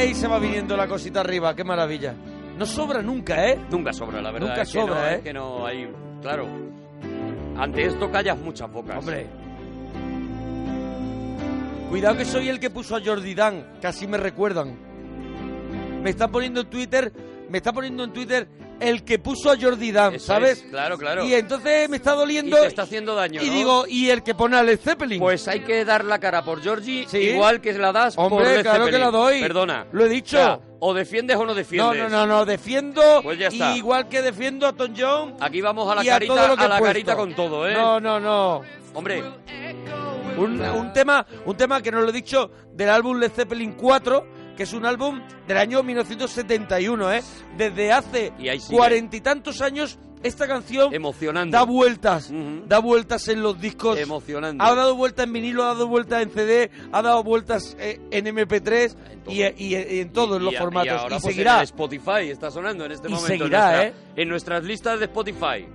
B: Ahí, se va viniendo la cosita arriba, qué maravilla. No sobra nunca, ¿eh?
A: Nunca sobra, la verdad.
B: Nunca
A: es que no,
B: sobra, ¿eh?
A: es que no hay. Claro. Ante esto callas muchas bocas.
B: Hombre. Cuidado que soy el que puso a Jordi Dan, casi me recuerdan. Me está poniendo en Twitter, me está poniendo en Twitter el que puso a Jordi Dan,
A: Eso
B: ¿sabes?
A: es, claro, claro.
B: Y entonces me está
A: Y
B: doliendo.
A: te está haciendo daño,
B: Y
A: ¿no?
B: digo, ¿y el que pone a Led Zeppelin?
A: Pues hay que dar la cara por Georgie,
B: Sí.
A: igual que la das por
B: Hombre,
A: Led
B: claro que
A: Zeppelin.
B: la doy.
A: Perdona.
B: Lo he dicho.
A: O, defiendes o no
B: no,
A: defiendes.
B: no, no, no, defiendo.
A: Pues ya está.
B: Igual que defiendo a Tom Jones.
A: Aquí vamos a la
B: y a
A: carita,
B: que
A: a,
B: he
A: la carita con todo, ¿eh?
B: No, no, no.
A: Hombre,
B: Un, un tema, un tema que no lo he dicho del álbum Led Zeppelin 4, que es un álbum del año 1971, ¿eh? Desde hace cuarenta y tantos años esta canción
A: Emocionante.
B: da vueltas, da vueltas en los discos.
A: Emocionante.
B: Ha dado vueltas en vinilo, ha dado vueltas en CD, ha dado vueltas eh, en MP3 y, y- y en todos los
A: Y
B: formatos.
A: Y, ahora, pues,
B: seguirá.
A: en Spotify está sonando en este momento. en
B: seguirá,
A: nuestra-
B: ¿eh?
A: En nuestras listas de Spotify.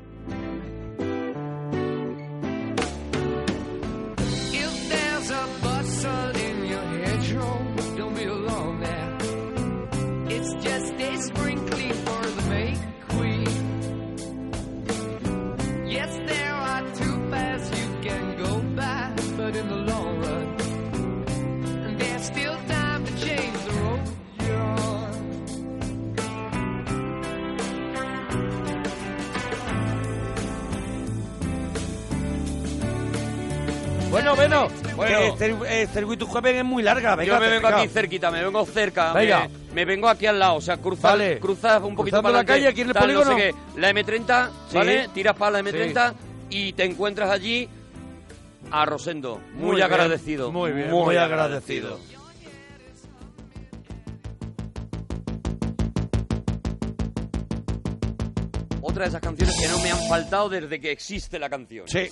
B: Bueno, bueno,
A: Bueno.
B: que este, eh, Circuito es muy larga. Venga,
A: Yo me vengo aquí cerquita, me vengo cerca.
B: Venga.
A: Me, me vengo aquí al lado, o sea, cruzas,
B: Vale.
A: cruzas un poquito
B: Cruzando
A: para
B: la calle, aquí en el
A: tal, no sé
B: polígono.
A: qué. La M30,
B: Sí.
A: ¿vale? Tiras para la M30 y te encuentras allí a Rosendo. Muy,
B: Muy bien,
A: agradecido.
B: muy bien, muy agradecido.
A: Otra de esas canciones que no me han faltado desde que existe la canción.
B: Sí.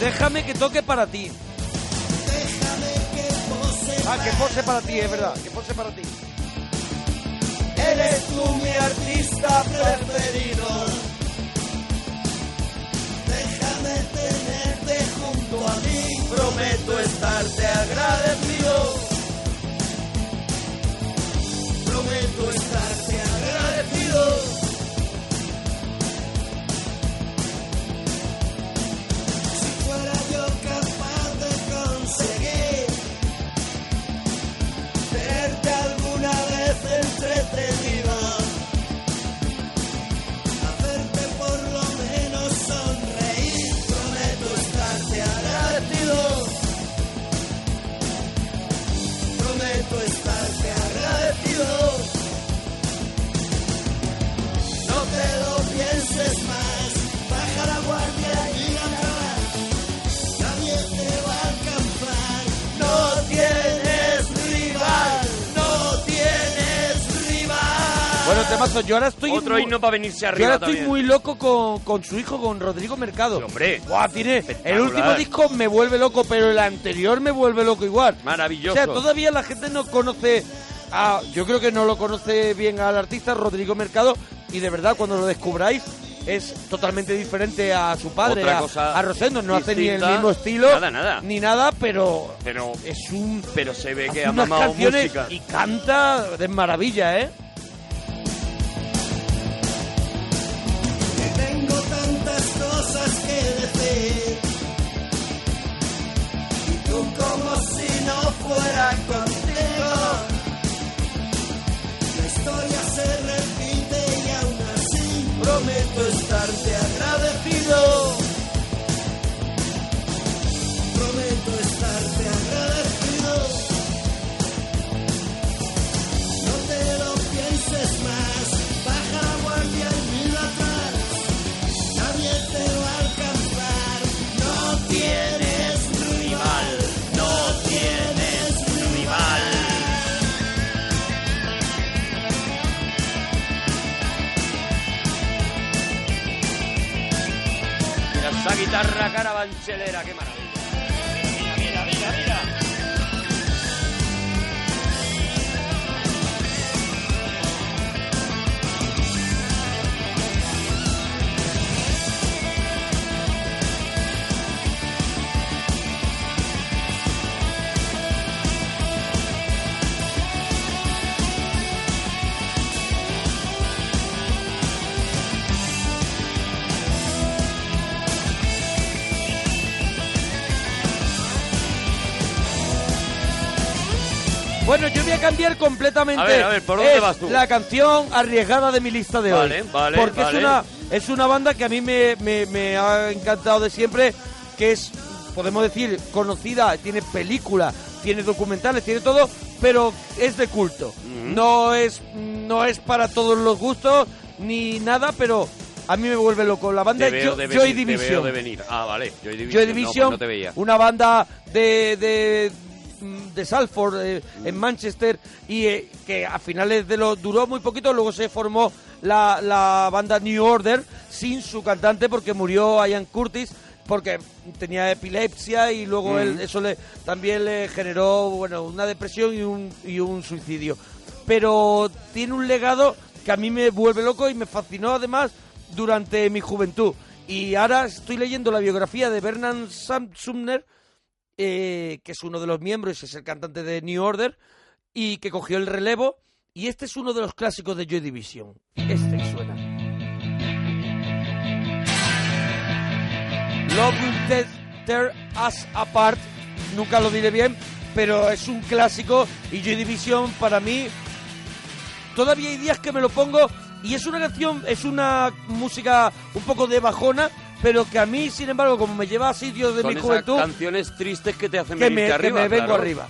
B: Déjame que toque para ti. Ah, que pose para ti, es verdad, que pose para ti. Eres tú mi artista preferido. Déjame tenerte junto a mí. Prometo estarte agradecido. Prometo estarte temazo, yo ahora estoy.
A: Otro
B: muy-
A: himno para venirse
B: Yo
A: arriba
B: ahora estoy
A: también.
B: muy loco con, con su hijo, con Rodrigo Mercado.
A: hombre.
B: Buah, tiene, el último disco me vuelve loco, pero el anterior me vuelve loco igual.
A: Maravilloso.
B: O sea, todavía la gente no conoce. A, yo creo que no lo conoce bien al artista Rodrigo Mercado y de verdad cuando lo descubráis es totalmente diferente a su padre,
A: Otra
B: a,
A: cosa
B: a Rosendo. No hace ni el mismo estilo,
A: Nada, nada.
B: ni nada, pero
A: Pero,
B: es un
A: pero se ve que ha mamado música.
B: y canta de maravilla, ¿eh?
A: Guitarra carabanchelera, qué maravilla.
B: Voy a cambiar completamente.
A: A ver, a ver, ¿por dónde
B: Es
A: vas tú?
B: La canción arriesgada de mi lista de
A: Vale,
B: hoy.
A: vale,
B: Porque
A: vale.
B: es una es una banda que a mí me, me- me ha encantado de siempre, que es, podemos decir, conocida, tiene película, tiene documentales, tiene todo, pero es de culto. No es no es para todos los gustos ni nada, pero a mí me vuelve loco. La banda es Jo-
A: de
B: Joy
A: venir, te veo
B: Division.
A: de venir. Ah, vale. Joy Division.
B: Joy
A: no, pues
B: Division,
A: no te veía.
B: una banda de, de, de Salford, eh, en Manchester, y eh, que a finales de los... duró muy poquito, luego se formó la, la banda New Order sin su cantante porque murió Ian Curtis porque tenía epilepsia y luego
A: Mm.
B: él- eso le, también le generó bueno una depresión y un, y un suicidio. Pero tiene un legado que a mí me vuelve loco y me fascinó además durante mi juventud. Y ahora estoy leyendo la biografía de Bernard Sumner, eh, que es uno de los miembros, es el cantante de New Order, y que cogió el relevo. Y este es uno de los clásicos de Joy Division. Este suena. Love Will Te- Tear Us Apart. Nunca lo diré bien, pero es un clásico. Y Joy Division para mí todavía hay días que me lo pongo y es una canción, es una música un poco de bajona, pero que a mí, sin embargo, como me lleva a sitios de
A: Son
B: mi
A: esas
B: juventud,
A: canciones tristes que te hacen
B: que
A: venirte
B: me, que
A: arriba.
B: me vengo
A: claro.
B: arriba.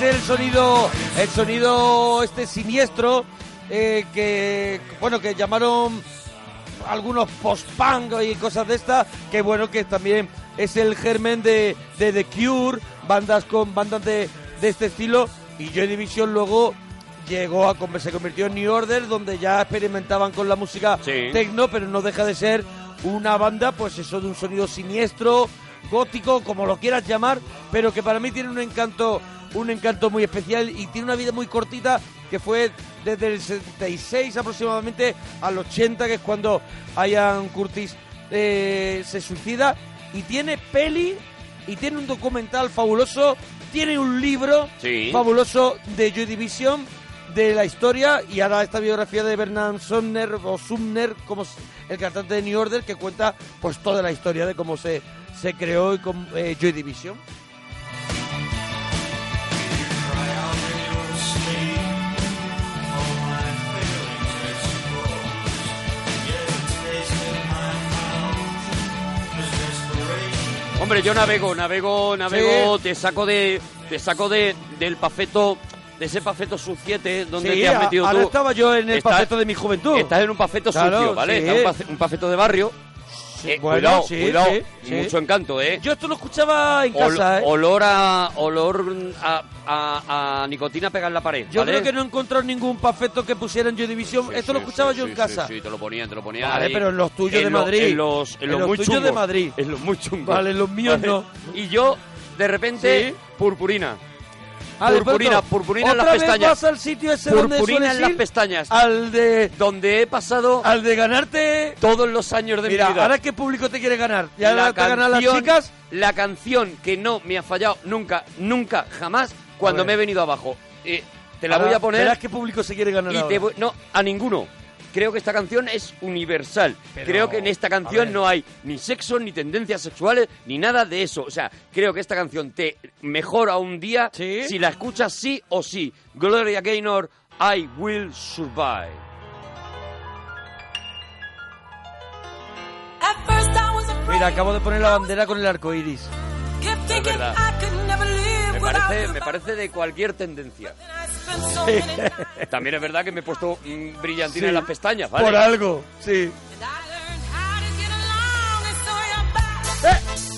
B: Es el sonido, el sonido este siniestro eh, que, bueno, que llamaron algunos post-punk y cosas de estas, que bueno, que también es el germen de, de The Cure, bandas con bandas de, de este estilo, y Joy Division luego llegó a se convirtió en New Order, donde ya experimentaban con la música
A: Sí.
B: techno, pero no deja de ser una banda, pues eso, de un sonido siniestro, gótico, como lo quieras llamar, pero que para mí tiene un encanto, un encanto muy especial y tiene una vida muy cortita, que fue desde el 76 aproximadamente al 80, que es cuando Ian Curtis eh, se suicida, y tiene peli, y tiene un documental fabuloso, tiene un libro
A: Sí.
B: fabuloso de Joy Division, de la historia y ahora esta biografía de Bernard Sumner o Sumner como el cantante de New Order que cuenta pues toda la historia de cómo se, se creó y con, eh, Joy Division.
A: Hombre, yo navego, navego, navego, te saco de, te saco de del pafeto, de ese pafeto suciete donde
B: Sí,
A: te has metido
B: ahora
A: tú.
B: estaba yo en el
A: Estás-
B: pafeto de mi juventud.
A: Estás en un pafeto
B: Claro,
A: sucio, ¿vale?
B: sí.
A: Un pafeto de barrio. Eh,
B: bueno,
A: cuidado,
B: sí,
A: cuidado,
B: sí,
A: mucho encanto, ¿eh?
B: Yo esto lo escuchaba en
A: Ol-
B: casa, ¿eh?
A: Olor a olor a, a- a nicotina pegada en la pared.
B: Yo
A: ¿vale?
B: creo que no he encontrado ningún pafeto que pusiera en Joy Division.
A: Sí,
B: esto lo escuchaba yo en casa.
A: Sí, te lo ponían, te lo ponían.
B: Vale,
A: ahí.
B: pero en los tuyos
A: En
B: de
A: lo-
B: Madrid.
A: En los, en
B: En
A: los
B: los
A: muy
B: tuyos de. Madrid.
A: En los muy chungos.
B: Vale, en los míos no.
A: Y yo, de repente,
B: Sí.
A: purpurina.
B: Ah,
A: purpurina, purpurina en las
B: ¿otra vez
A: pestañas.
B: vas al sitio ese donde
A: Purpurina
B: sueles
A: en las
B: ir?
A: pestañas.
B: Al de,
A: Donde he pasado
B: al de ganarte...
A: todos los años de
B: Mira,
A: mi vida.
B: ahora qué público te quiere ganar. ¿Ya
A: la
B: te ganan las chicas?
A: La canción que no me ha fallado nunca, nunca, jamás, cuando me he venido abajo. Eh, te la
B: Ahora
A: voy a poner
B: Verás qué público se quiere ganar
A: y
B: ahora.
A: te voy- no a ninguno. Creo que esta canción es universal.
B: Pero,
A: creo que en esta canción no hay ni sexo, ni tendencias sexuales, ni nada de eso. O sea, creo que esta canción te mejora un día
B: ¿Sí?
A: si la escuchas sí o sí. Gloria Gaynor, I Will Survive.
B: Mira, acabo de poner la bandera con el arco iris.
H: Thinking
A: verdad. Me parece, me parece de cualquier tendencia. También es verdad que me he puesto mm, brillantina
B: Sí.
A: en las pestañas, ¿vale?
B: Por algo, sí.
H: and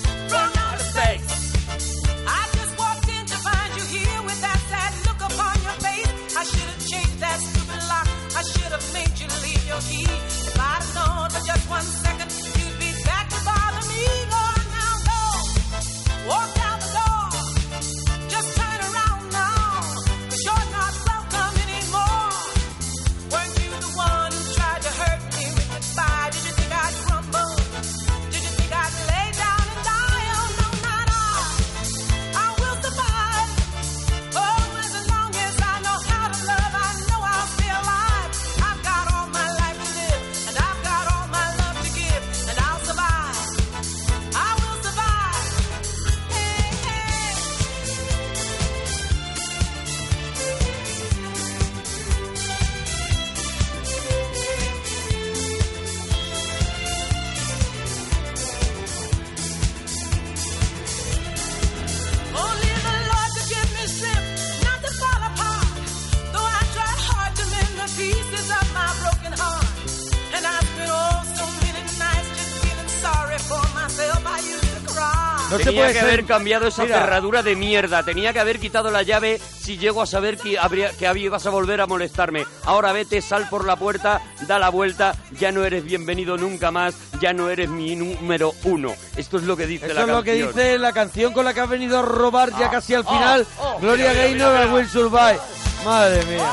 A: tenía que
B: ser-
A: haber cambiado esa
B: Mira.
A: cerradura de mierda. Tenía que haber quitado la llave si llego a saber que, habría, que ibas a volver a molestarme. Ahora vete, sal por la puerta, da la vuelta. Ya no eres bienvenido nunca más. Ya no eres mi número uno. Esto es lo que dice
B: Eso
A: la
B: es lo que dice la canción con la que has venido a robar ya
A: Ah,
B: casi al
A: ah,
B: final.
A: oh,
B: Gloria Gaynor
A: mira.
B: Will Survive. Madre mía.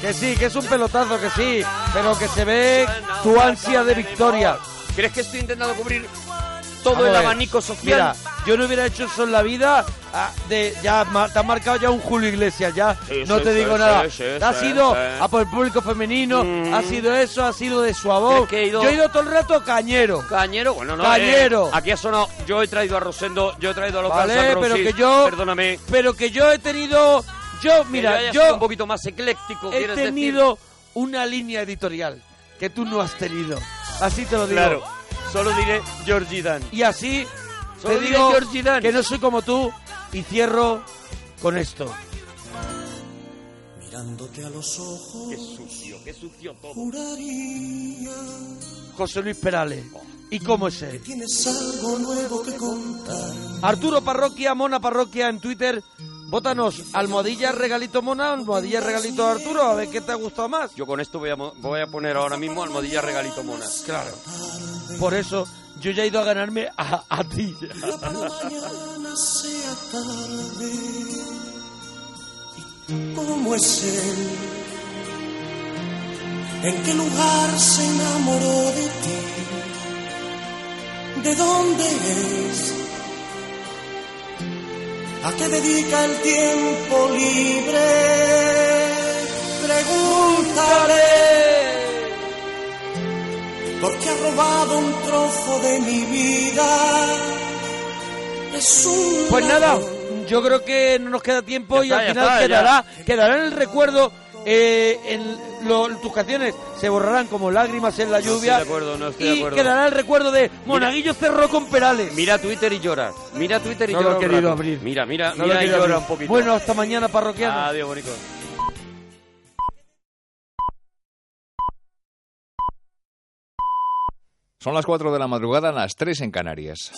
B: Que sí, que es un pelotazo, que sí. Pero que se ve tu ansia de victoria.
A: ¿Crees que estoy intentando cubrir todo
B: Vamos
A: el abanico social?
B: Mira, yo no hubiera hecho eso en la vida. ah, de, ya ma- te ha marcado ya un Julio Iglesias, ya
A: Sí,
B: no
A: sí,
B: te
A: sí,
B: digo
A: sí,
B: nada.
A: sí,
B: ha
A: sí,
B: sido
A: sí.
B: a por el público femenino,
A: Mm.
B: ha sido eso, ha sido de suavón.
A: Es que he ido-
B: Yo he ido todo el rato cañero.
A: Cañero, bueno, no.
B: Cañero.
A: eh, aquí ha sonado. Yo he traído a Rosendo, yo he traído a los
B: Vale,
A: Guns N'
B: pero
A: Roses,
B: que yo-
A: Perdóname.
B: Pero que yo he tenido. Yo, mira, yo,
A: un poquito más ecléctico,
B: he
A: quieres
B: tenido una línea editorial que tú no has tenido. Así te lo digo.
A: Claro. Solo diré Georgie Dan.
B: Y así
A: Solo
B: te
A: diré
B: digo
A: Georgie Dan.
B: que no soy como tú y cierro con esto.
E: Mirándote a los ojos,
A: Qué sucio, qué sucio todo.
E: juraría
B: José Luis Perales. ¿Y cómo es él?
E: tienes algo nuevo que contar.
B: Arturo Parroquia, Mona Parroquia en Twitter. Vótanos, almohadilla regalito Mona, almohadilla regalito Arturo, a ver qué te ha gustado más.
A: Yo con esto voy a, voy a poner ahora mismo almohadilla regalito mona.
B: Claro. Por eso yo ya he ido a ganarme a, a ti.
E: La mañana sea tarde. ¿Y cómo es él? ¿En qué lugar se enamoró de ti? ¿De dónde es? ¿A qué dedica el tiempo libre? Pregúntale. Porque ha robado un trozo de mi vida. Es un
B: Pues nada, yo creo que no nos queda tiempo
A: Ya
B: y
A: está,
B: al final quedará, quedará en el recuerdo. Eh, en lo- tus canciones se borrarán como lágrimas en la
A: estoy
B: lluvia
A: de acuerdo, no estoy
B: y
A: de acuerdo.
B: quedará el recuerdo de Monaguillo cerró con Perales.
A: Mira Twitter y llora. Mira Twitter y
B: No lo
A: llora.
B: he
A: un
B: querido abrir.
A: Mira, mira,
B: No lo
A: mira
B: he
A: y llora
B: abrir.
A: un poquito.
B: Bueno, hasta mañana, parroquiano.
A: Adiós, bonito.
I: Son las 4 de la madrugada, las 3 en Canarias.